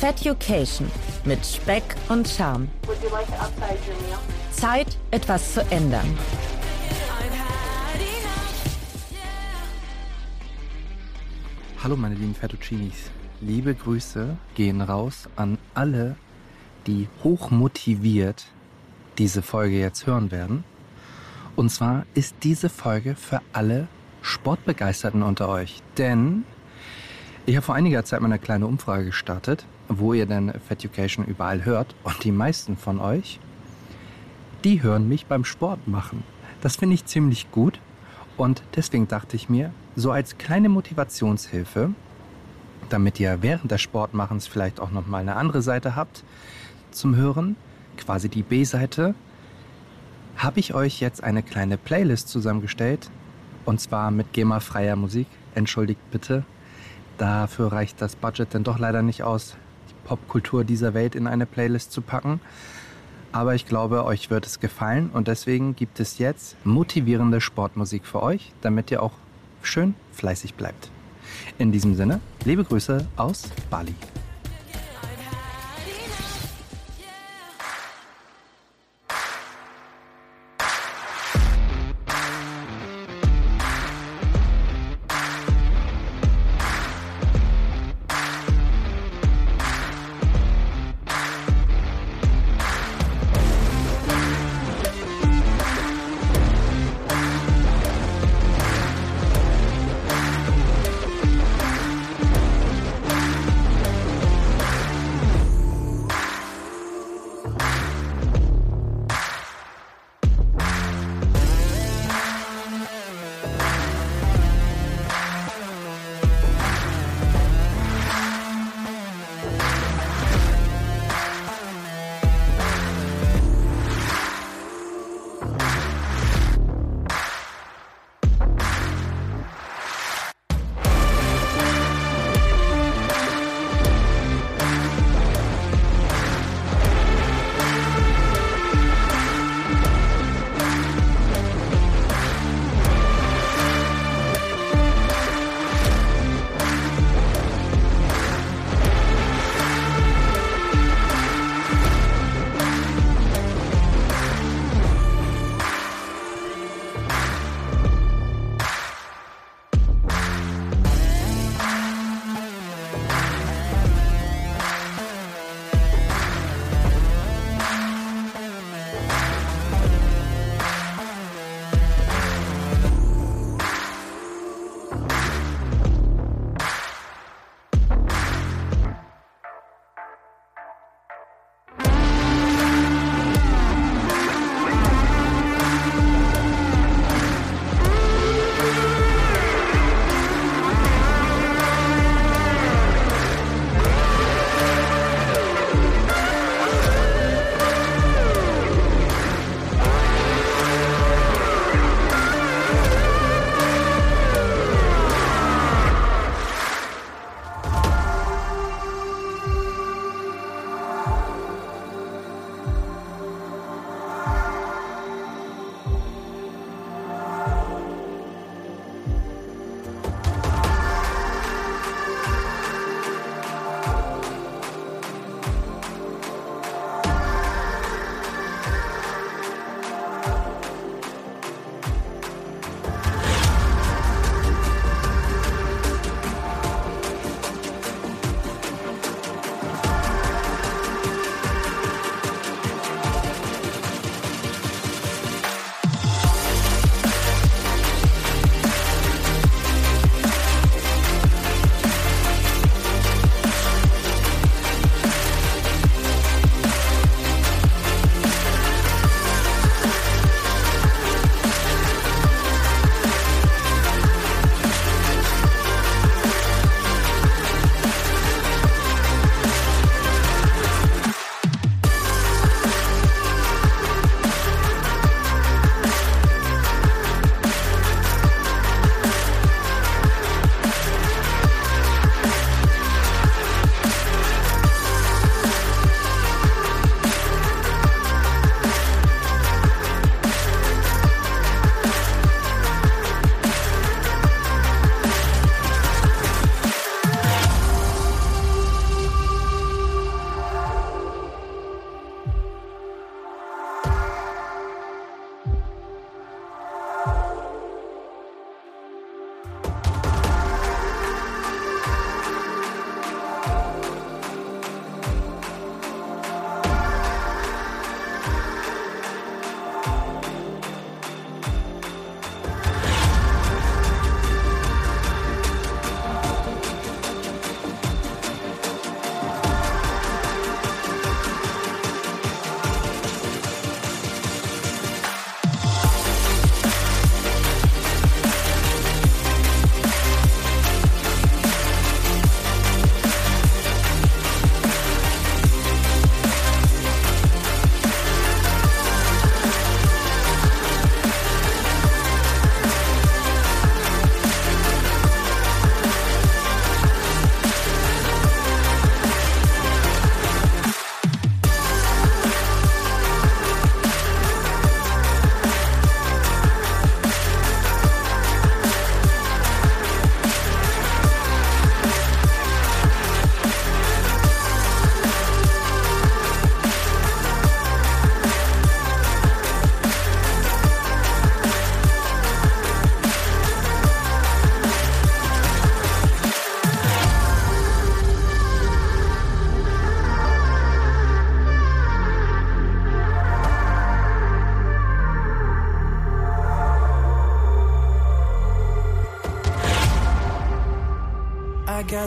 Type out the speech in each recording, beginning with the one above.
Feducation mit Speck und Charme. Zeit, etwas zu ändern. Hallo meine lieben Fettuccinis. Liebe Grüße gehen raus an alle, die hochmotiviert diese Folge jetzt hören werden. Und zwar ist diese Folge für alle Sportbegeisterten unter euch. Denn ich habe vor einiger Zeit mal eine kleine Umfrage gestartet, wo ihr denn Feducation überall hört. Und die meisten von euch, die hören mich beim Sport machen. Das finde ich ziemlich gut. Und deswegen dachte ich mir, so als kleine Motivationshilfe, damit ihr während des Sportmachens vielleicht auch nochmal eine andere Seite habt zum Hören, quasi die B-Seite, habe ich euch jetzt eine kleine Playlist zusammengestellt. Und zwar mit GEMA-freier Musik. Entschuldigt bitte. Dafür reicht das Budget denn doch leider nicht aus, die Popkultur dieser Welt in eine Playlist zu packen. Aber ich glaube, euch wird es gefallen und deswegen gibt es jetzt motivierende Sportmusik für euch, damit ihr auch schön fleißig bleibt. In diesem Sinne, liebe Grüße aus Bali.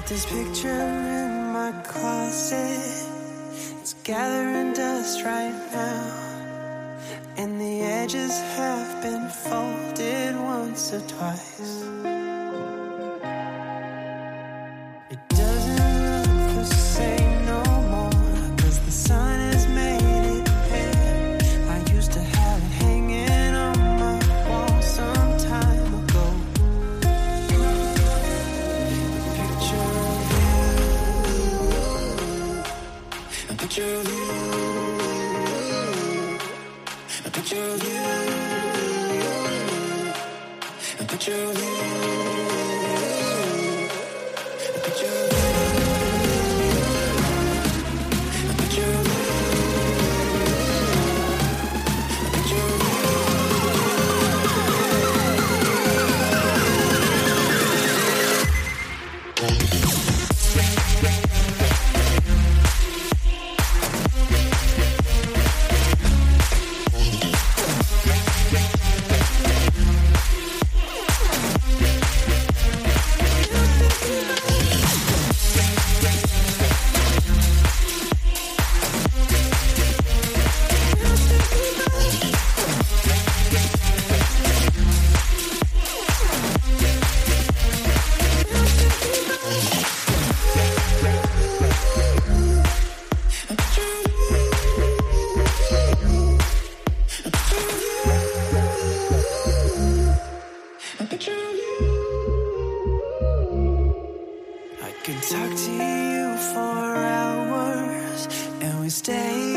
Got this picture in my closet. It's gathering dust right now. And the edges have been folded once or twice. we stay.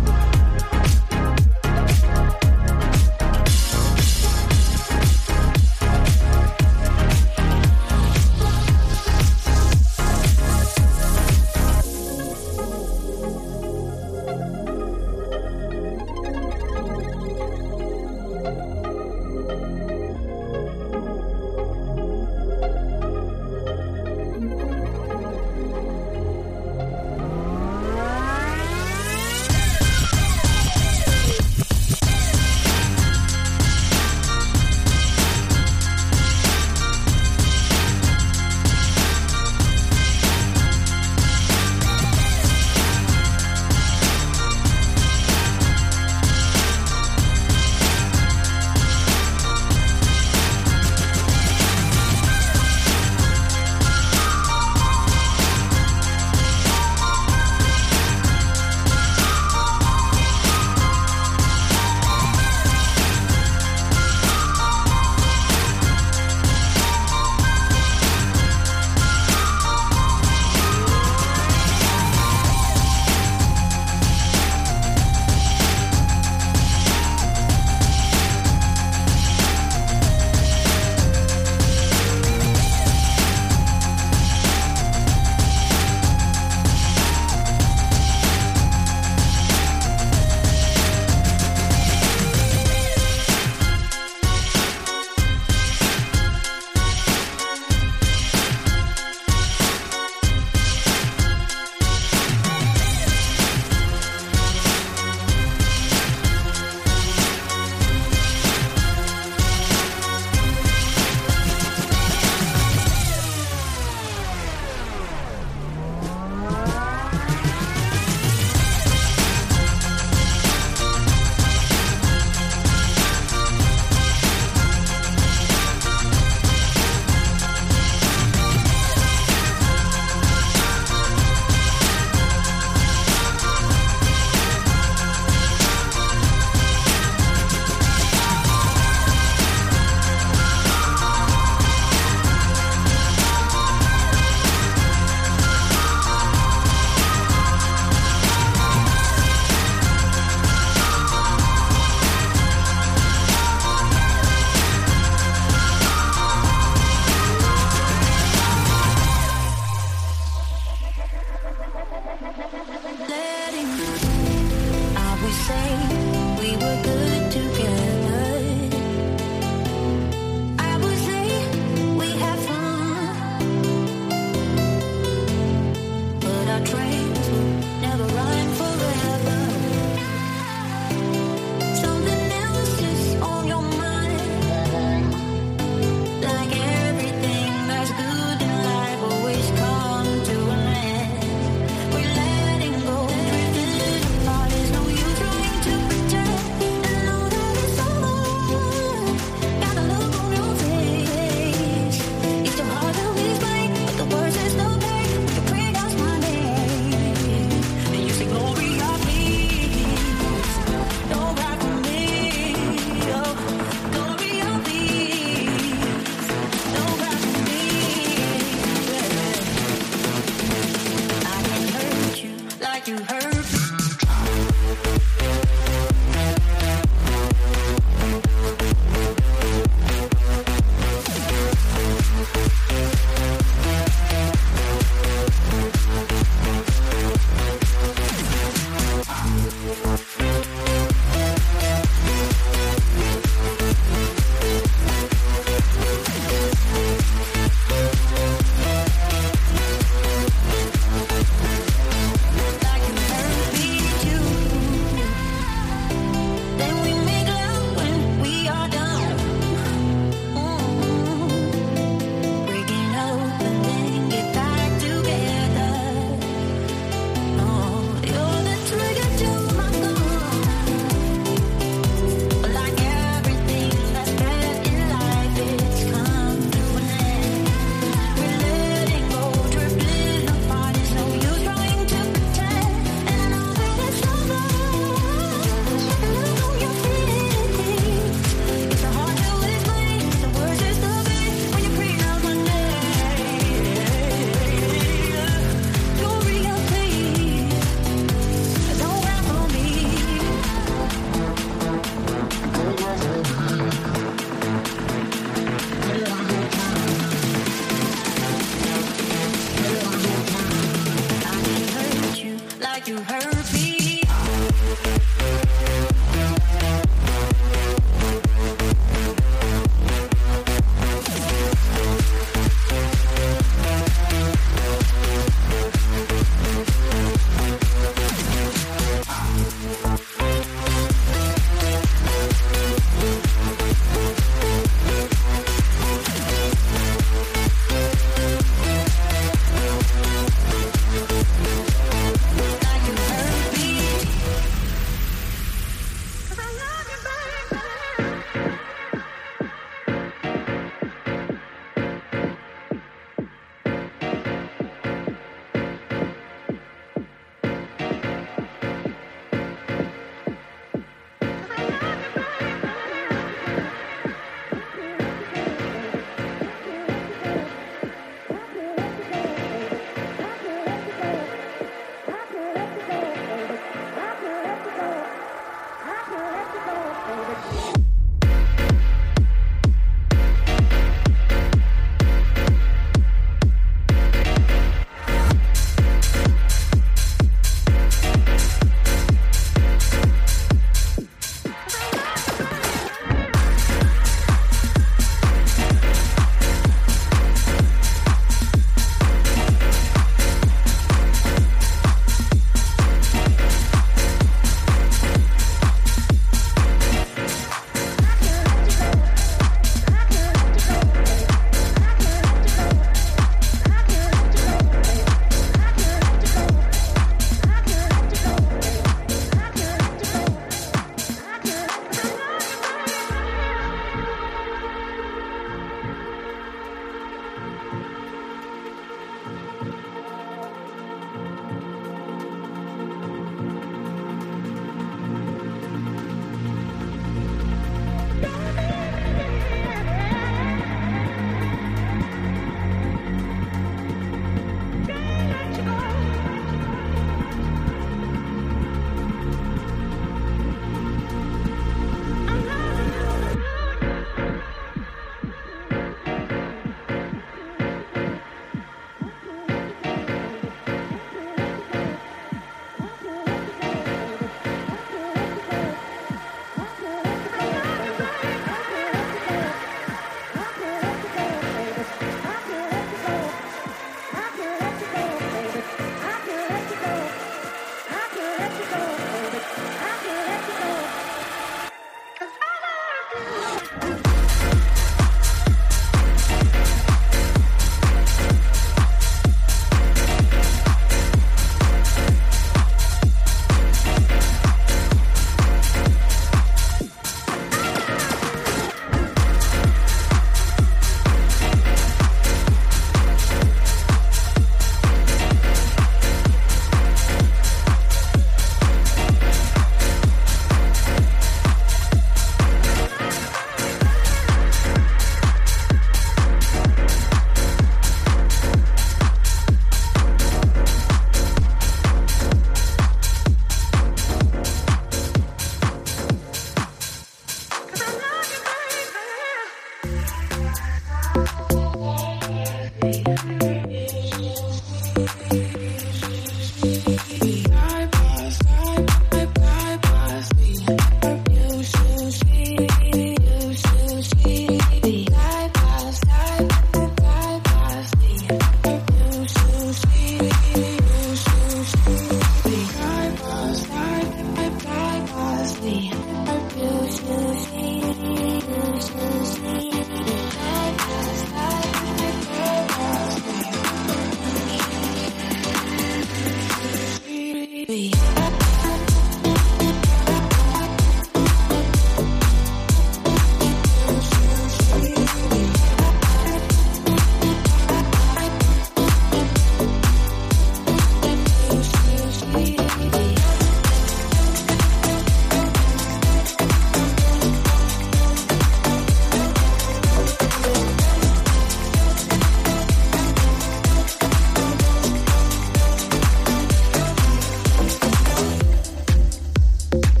you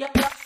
Yep, yeah.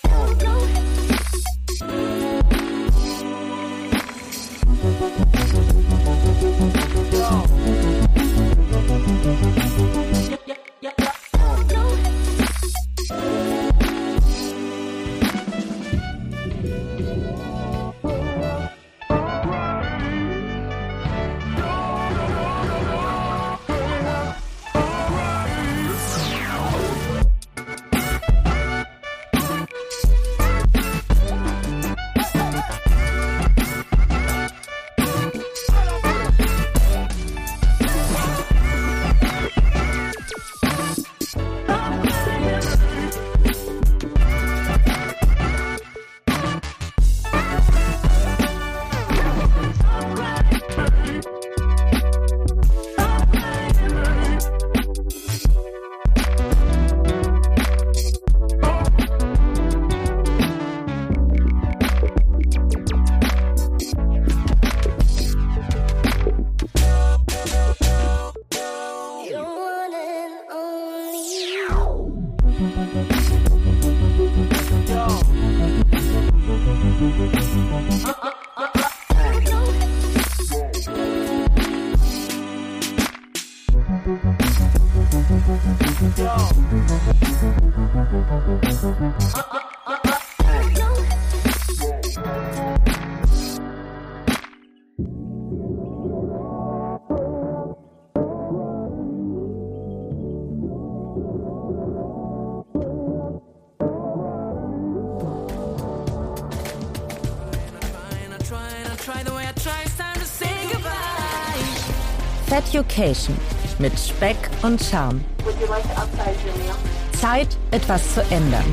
Feducation mit Speck und Charme. Would you like? Zeit, etwas zu ändern.